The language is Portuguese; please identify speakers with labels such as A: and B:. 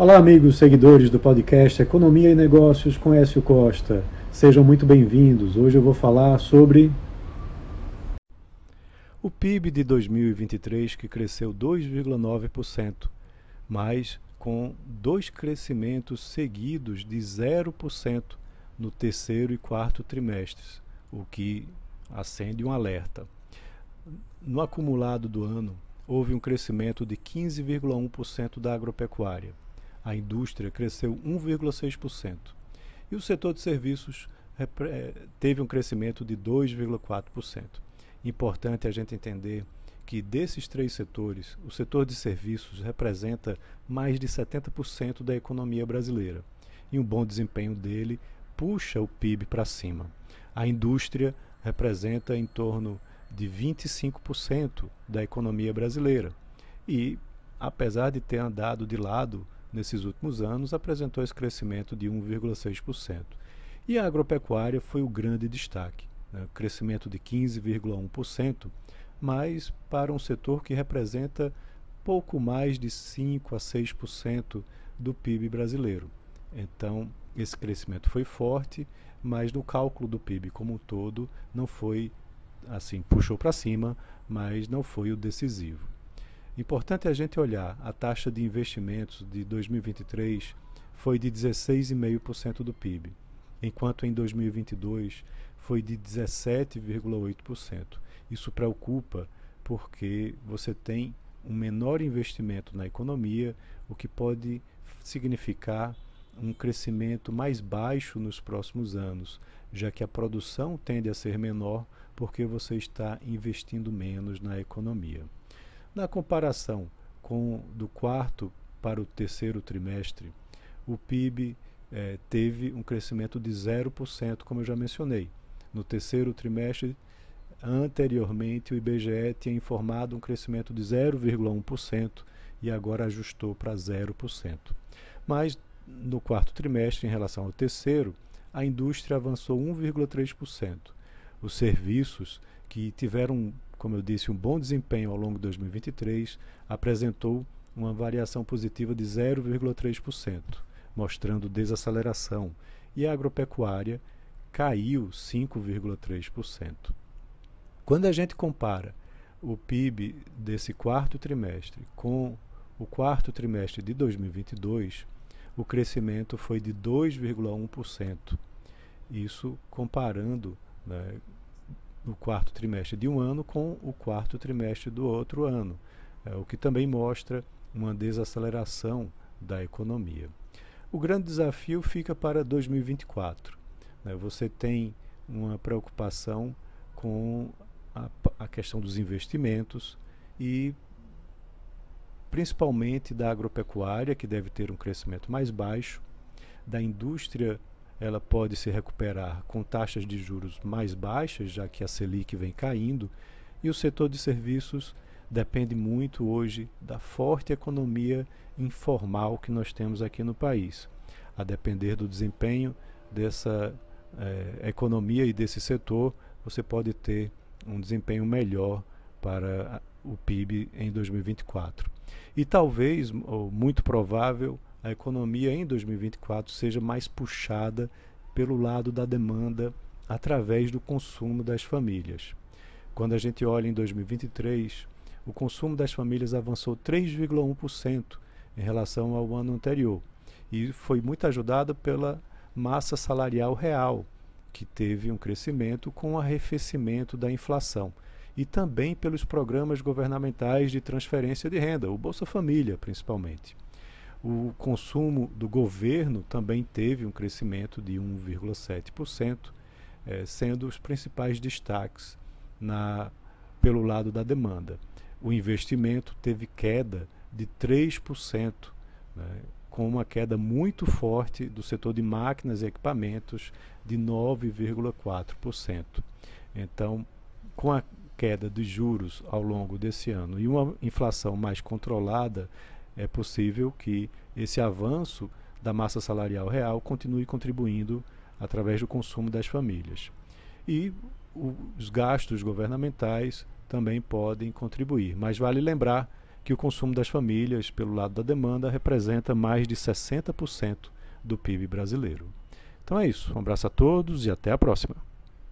A: Olá, amigos seguidores do podcast Economia e Negócios com Écio Costa. Sejam muito bem-vindos. Hoje eu vou falar sobre o PIB de 2023 que cresceu 2,9%, mas com dois crescimentos seguidos de 0% no terceiro e quarto trimestres, o que acende um alerta. No acumulado do ano, houve um crescimento de 15,1% da agropecuária a indústria cresceu 1,6% e o setor de serviços eh, teve um crescimento de 2,4%. Importante a gente entender que desses três setores, o setor de serviços representa mais de 70% da economia brasileira e um bom desempenho dele puxa o PIB para cima. A indústria representa em torno de 25% da economia brasileira e, apesar de ter andado de lado nesses últimos anos, apresentou esse crescimento de 1,6%. E a agropecuária foi o grande destaque, né? crescimento de 15,1%, mas para um setor que representa pouco mais de 5 a 6% do PIB brasileiro. Então, esse crescimento foi forte, mas no cálculo do PIB como um todo não foi assim, puxou para cima, mas não foi o decisivo. Importante a gente olhar, a taxa de investimentos de 2023 foi de 16,5% do PIB, enquanto em 2022 foi de 17,8%. Isso preocupa porque você tem um menor investimento na economia, o que pode significar um crescimento mais baixo nos próximos anos, já que a produção tende a ser menor porque você está investindo menos na economia. Na comparação com do quarto para o terceiro trimestre, o PIB eh, teve um crescimento de 0%, como eu já mencionei. No terceiro trimestre, anteriormente, o IBGE tinha informado um crescimento de 0,1% e agora ajustou para 0%. Mas no quarto trimestre, em relação ao terceiro, a indústria avançou 1,3%. Os serviços, que tiveram como eu disse, um bom desempenho ao longo de 2023, apresentou uma variação positiva de 0,3%, mostrando desaceleração, e a agropecuária caiu 5,3%. Quando a gente compara o PIB desse quarto trimestre com o quarto trimestre de 2022, o crescimento foi de 2,1%. Isso comparando né, no quarto trimestre de um ano com o quarto trimestre do outro ano, é, o que também mostra uma desaceleração da economia. O grande desafio fica para 2024. Né? Você tem uma preocupação com a, a questão dos investimentos e principalmente da agropecuária, que deve ter um crescimento mais baixo, da indústria ela pode se recuperar com taxas de juros mais baixas, já que a Selic vem caindo, e o setor de serviços depende muito hoje da forte economia informal que nós temos aqui no país. A depender do desempenho dessa eh, economia e desse setor, você pode ter um desempenho melhor para o PIB em 2024. E talvez, ou muito provável, a economia em 2024 seja mais puxada pelo lado da demanda através do consumo das famílias. Quando a gente olha em 2023, o consumo das famílias avançou 3,1% em relação ao ano anterior e foi muito ajudado pela massa salarial real, que teve um crescimento com o arrefecimento da inflação, e também pelos programas governamentais de transferência de renda, o Bolsa Família principalmente. O consumo do governo também teve um crescimento de 1,7%, eh, sendo os principais destaques na, pelo lado da demanda. O investimento teve queda de 3%, né, com uma queda muito forte do setor de máquinas e equipamentos de 9,4%. Então, com a queda dos juros ao longo desse ano e uma inflação mais controlada, é possível que esse avanço da massa salarial real continue contribuindo através do consumo das famílias. E os gastos governamentais também podem contribuir, mas vale lembrar que o consumo das famílias, pelo lado da demanda, representa mais de 60% do PIB brasileiro. Então é isso. Um abraço a todos e até a próxima.